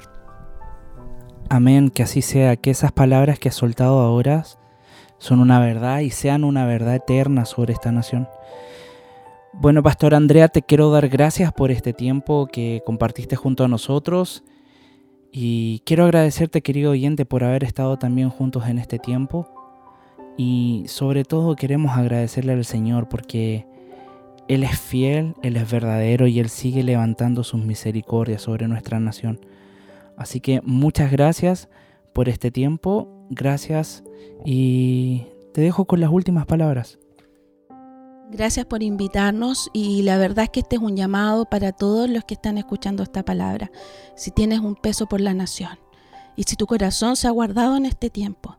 Amén, que así sea, que esas palabras que has soltado ahora son una verdad y sean una verdad eterna sobre esta nación. Bueno, Pastor Andrea, te quiero dar gracias por este tiempo que compartiste junto a nosotros y quiero agradecerte, querido oyente, por haber estado también juntos en este tiempo y sobre todo queremos agradecerle al Señor porque Él es fiel, Él es verdadero y Él sigue levantando sus misericordias sobre nuestra nación. Así que muchas gracias por este tiempo, gracias y te dejo con las últimas palabras. Gracias por invitarnos y la verdad es que este es un llamado para todos los que están escuchando esta palabra. Si tienes un peso por la nación y si tu corazón se ha guardado en este tiempo,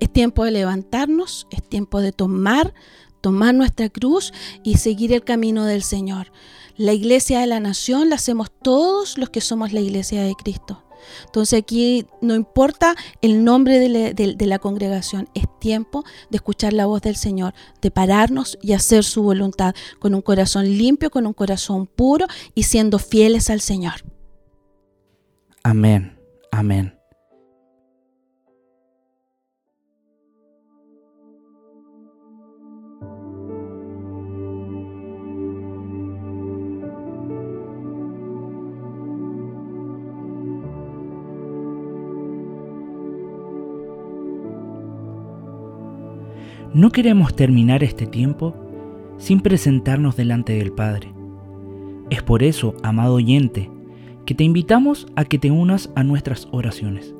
es tiempo de levantarnos, es tiempo de tomar, tomar nuestra cruz y seguir el camino del Señor. La iglesia de la nación la hacemos todos los que somos la iglesia de Cristo. Entonces aquí no importa el nombre de la, de- la congregación, es tiempo de escuchar la voz del Señor, de pararnos y hacer su voluntad con un corazón limpio, con un corazón puro y siendo fieles al Señor. Amén, amén. No queremos terminar este tiempo sin presentarnos delante del Padre. Es por eso, amado oyente, que te invitamos a que te unas a nuestras oraciones.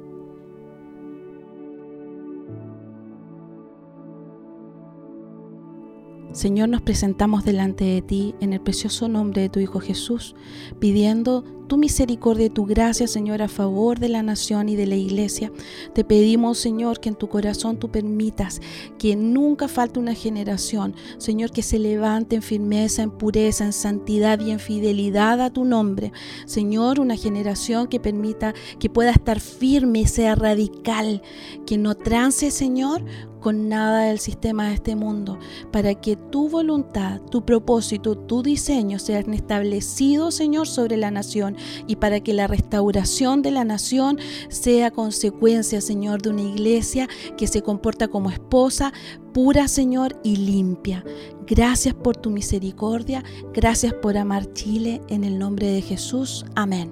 Señor, nos presentamos delante de ti en el precioso nombre de tu Hijo Jesús, pidiendo tu misericordia y tu gracia, Señor, a favor de la nación y de la iglesia. Te pedimos, Señor, que en tu corazón tú permitas que nunca falte una generación, Señor, que se levante en firmeza, en pureza, en santidad y en fidelidad a tu nombre. Señor, una generación que permita que pueda estar firme y sea radical, que no trance, Señor, con nada del sistema de este mundo, para que tu voluntad, tu propósito, tu diseño sean establecidos, Señor, sobre la nación y para que la restauración de la nación sea consecuencia, Señor, de una iglesia que se comporta como esposa, pura, Señor, y limpia. Gracias por tu misericordia, gracias por amar Chile, en el nombre de Jesús. Amén.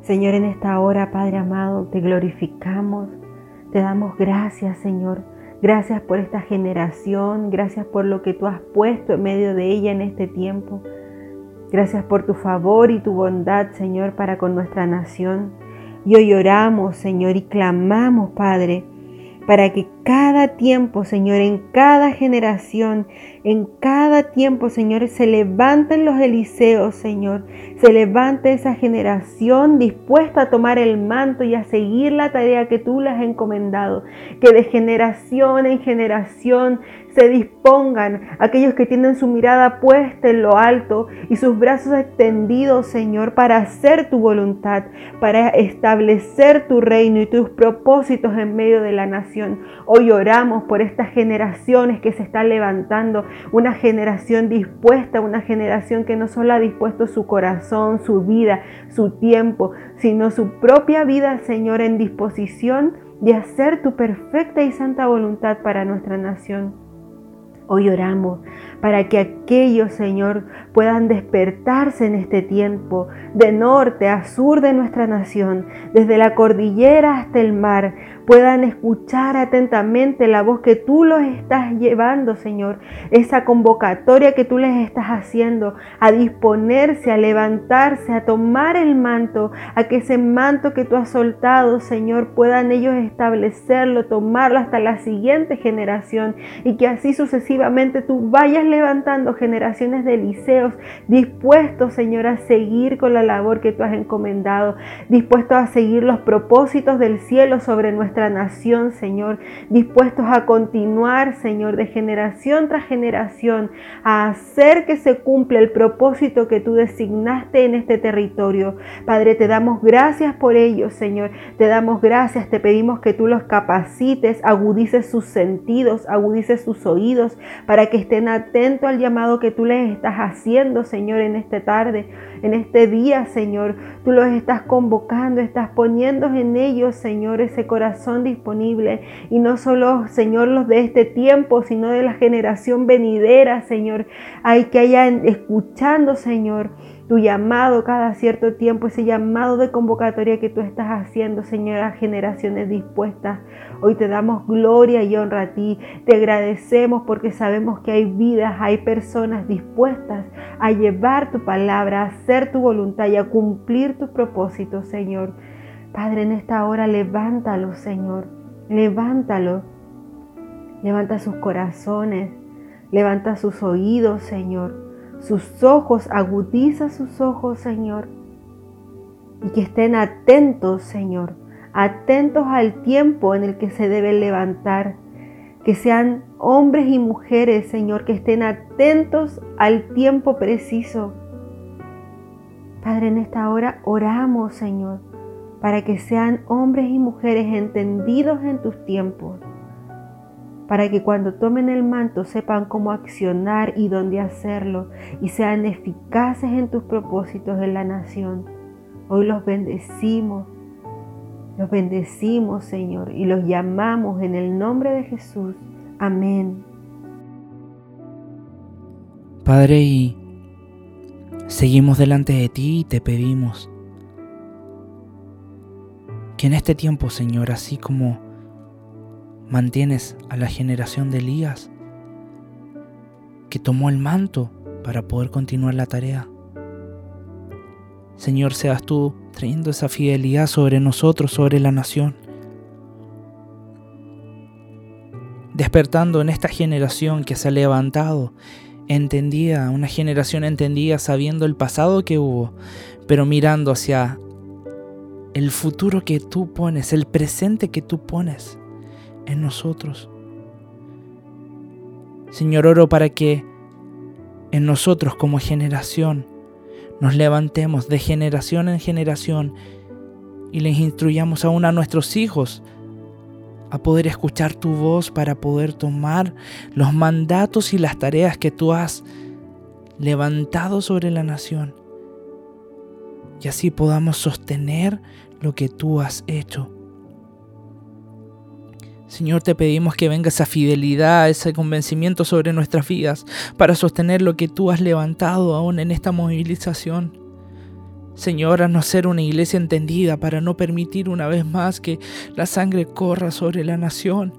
Señor, en esta hora, Padre amado, te glorificamos, te damos gracias, Señor. Gracias por esta generación, gracias por lo que tú has puesto en medio de ella en este tiempo. Gracias por tu favor y tu bondad, Señor, para con nuestra nación. Y hoy oramos, Señor, y clamamos, Padre, para que cada tiempo, Señor, en cada generación, en cada tiempo, Señor, se levanten los Eliseos, Señor. Se levante esa generación dispuesta a tomar el manto y a seguir la tarea que tú les has encomendado. Que de generación en generación se dispongan aquellos que tienen su mirada puesta en lo alto y sus brazos extendidos, Señor, para hacer tu voluntad, para establecer tu reino y tus propósitos en medio de la nación. Hoy oramos por estas generaciones que se están levantando, una generación dispuesta, una generación que no solo ha dispuesto su corazón, su vida, su tiempo, sino su propia vida, Señor, en disposición de hacer tu perfecta y santa voluntad para nuestra nación. Hoy oramos para que aquellos, Señor, puedan despertarse en este tiempo, de norte a sur de nuestra nación, desde la cordillera hasta el mar, puedan escuchar atentamente la voz que tú los estás llevando, Señor, esa convocatoria que tú les estás haciendo, a disponerse, a levantarse, a tomar el manto, a que ese manto que tú has soltado, Señor, puedan ellos establecerlo, tomarlo hasta la siguiente generación y que así sucesivamente tú vayas levantando generaciones de liceos dispuestos, Señor, a seguir con la labor que tú has encomendado, dispuestos a seguir los propósitos del cielo sobre nuestra nación, Señor, dispuestos a continuar, Señor, de generación tras generación, a hacer que se cumpla el propósito que tú designaste en este territorio. Padre, te damos gracias por ello, Señor. Te damos gracias, te pedimos que tú los capacites, agudices sus sentidos, agudices sus oídos, para que estén atentos al llamado que tú les estás haciendo, Señor, en esta tarde, en este día, Señor. Tú los estás convocando, estás poniendo en ellos, Señor, ese corazón disponible. Y no solo, Señor, los de este tiempo, sino de la generación venidera, Señor. Hay que hayan escuchando, Señor tu llamado cada cierto tiempo, ese llamado de convocatoria que tú estás haciendo, Señor, a generaciones dispuestas. Hoy te damos gloria y honra a ti. Te agradecemos porque sabemos que hay vidas, hay personas dispuestas a llevar tu palabra, a hacer tu voluntad y a cumplir tus propósitos, Señor. Padre, en esta hora levántalo, Señor. Levántalo. Levanta sus corazones. Levanta sus oídos, Señor sus ojos, agudiza sus ojos, Señor. Y que estén atentos, Señor, atentos al tiempo en el que se deben levantar. Que sean hombres y mujeres, Señor, que estén atentos al tiempo preciso. Padre, en esta hora oramos, Señor, para que sean hombres y mujeres entendidos en tus tiempos para que cuando tomen el manto sepan cómo accionar y dónde hacerlo y sean eficaces en tus propósitos en la nación. Hoy los bendecimos, los bendecimos Señor y los llamamos en el nombre de Jesús. Amén. Padre, y seguimos delante de ti y te pedimos que en este tiempo, Señor, así como mantienes a la generación de Elías, que tomó el manto para poder continuar la tarea. Señor, seas tú trayendo esa fidelidad sobre nosotros, sobre la nación. Despertando en esta generación que se ha levantado, entendida, una generación entendida sabiendo el pasado que hubo, pero mirando hacia el futuro que tú pones, el presente que tú pones en nosotros. Señor, oro para que en nosotros como generación nos levantemos de generación en generación y les instruyamos aún a nuestros hijos a poder escuchar tu voz para poder tomar los mandatos y las tareas que tú has levantado sobre la nación. Y así podamos sostener lo que tú has hecho. Señor, te pedimos que venga esa fidelidad, ese convencimiento sobre nuestras vidas para sostener lo que tú has levantado aún en esta movilización. Señor, a no ser una iglesia entendida para no permitir una vez más que la sangre corra sobre la nación.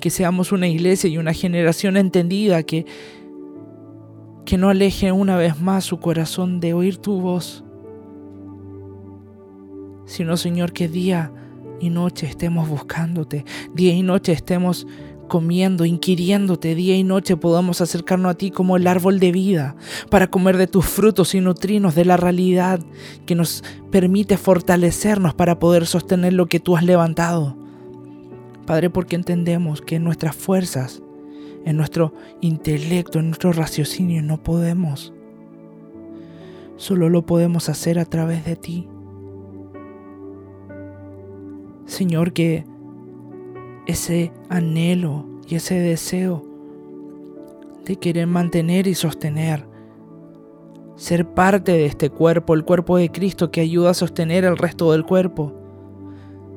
Que seamos una iglesia y una generación entendida que, que no aleje una vez más su corazón de oír tu voz. Sino, Señor, que día y noche estemos buscándote, día y noche estemos comiendo, inquiriéndote, día y noche podamos acercarnos a ti como el árbol de vida, para comer de tus frutos y nutrirnos de la realidad que nos permite fortalecernos para poder sostener lo que tú has levantado. Padre, porque entendemos que en nuestras fuerzas, en nuestro intelecto, en nuestro raciocinio no podemos. Solo lo podemos hacer a través de ti. Señor, que ese anhelo y ese deseo de querer mantener y sostener, ser parte de este cuerpo, el cuerpo de Cristo que ayuda a sostener el resto del cuerpo,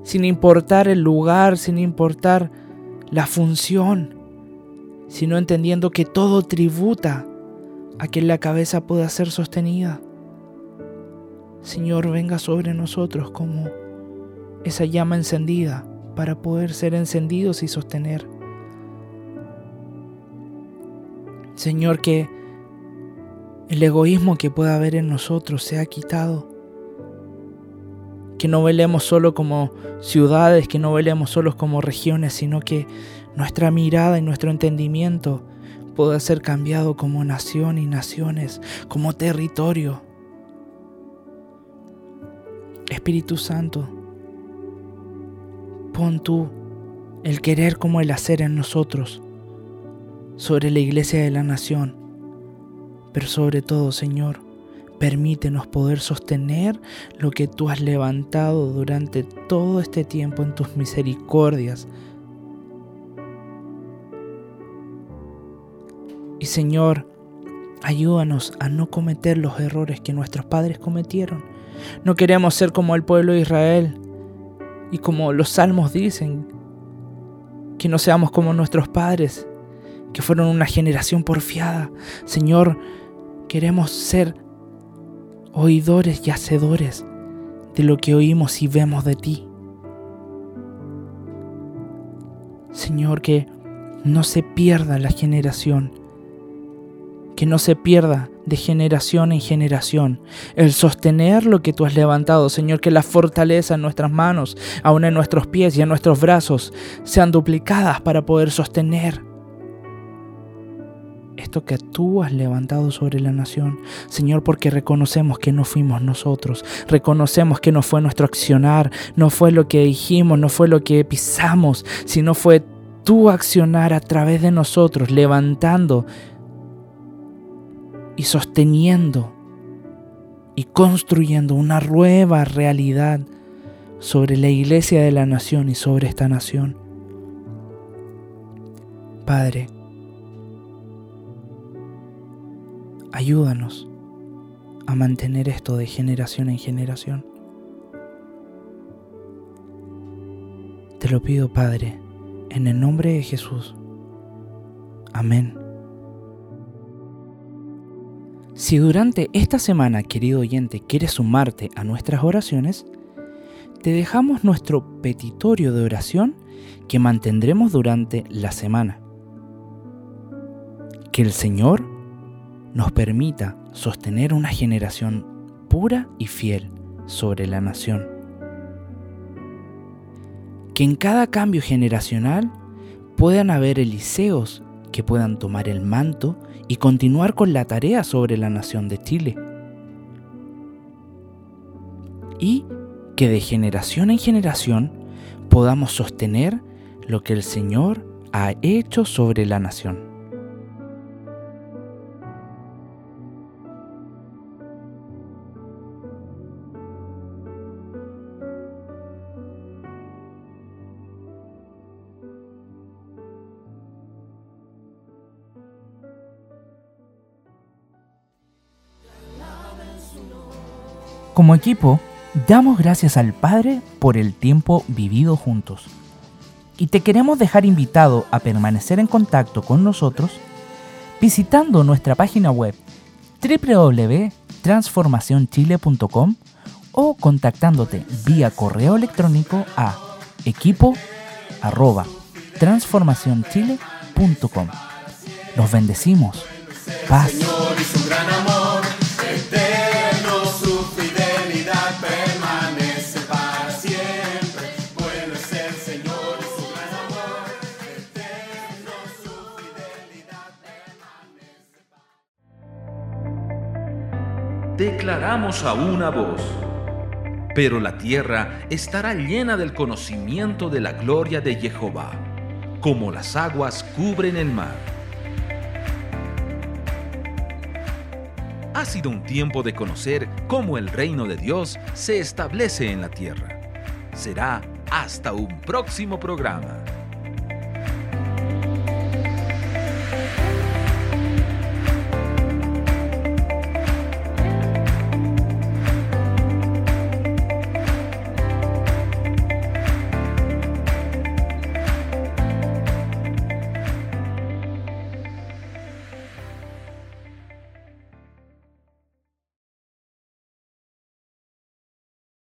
sin importar el lugar, sin importar la función, sino entendiendo que todo tributa a que la cabeza pueda ser sostenida. Señor, venga sobre nosotros como esa llama encendida para poder ser encendidos y sostener. Señor, que el egoísmo que pueda haber en nosotros sea quitado. Que no velemos solo como ciudades, que no velemos solo como regiones, sino que nuestra mirada y nuestro entendimiento pueda ser cambiado como nación y naciones, como territorio. Espíritu Santo, pon tú el querer como el hacer en nosotros sobre la iglesia de la nación. Pero sobre todo, Señor, permítenos poder sostener lo que tú has levantado durante todo este tiempo en tus misericordias. Y Señor, ayúdanos a no cometer los errores que nuestros padres cometieron. No queremos ser como el pueblo de Israel y como los salmos dicen, que no seamos como nuestros padres, que fueron una generación porfiada. Señor, queremos ser oidores y hacedores de lo que oímos y vemos de ti. Señor, que no se pierda la generación, que no se pierda de generación en generación el sostener lo que tú has levantado, Señor, que la fortaleza en nuestras manos, aún en nuestros pies y en nuestros brazos, sean duplicadas para poder sostener esto que tú has levantado sobre la nación. Señor, porque reconocemos que no fuimos nosotros, reconocemos que no fue nuestro accionar, no fue lo que dijimos, no fue lo que pisamos, sino fue tu accionar a través de nosotros, levantando y sosteniendo y construyendo una nueva realidad sobre la iglesia de la nación y sobre esta nación. Padre, ayúdanos a mantener esto de generación en generación. Te lo pido, Padre, en el nombre de Jesús. Amén. Si durante esta semana, querido oyente, quieres sumarte a nuestras oraciones, te dejamos nuestro petitorio de oración que mantendremos durante la semana. Que el Señor nos permita sostener una generación pura y fiel sobre la nación. Que en cada cambio generacional puedan haber Eliseos que puedan tomar el manto y continuar con la tarea sobre la nación de Chile. Y que de generación en generación podamos sostener lo que el Señor ha hecho sobre la nación. Como equipo, damos gracias al Padre por el tiempo vivido juntos. Y te queremos dejar invitado a permanecer en contacto con nosotros visitando nuestra página web www.transformacionchile.com o contactándote vía correo electrónico a equipo@transformacionchile.com. Los bendecimos. Paz. A una voz. Pero la tierra estará llena del conocimiento de la gloria de Jehová, como las aguas cubren el mar. Ha sido un tiempo de conocer cómo el reino de Dios se establece en la tierra. Será hasta un próximo programa.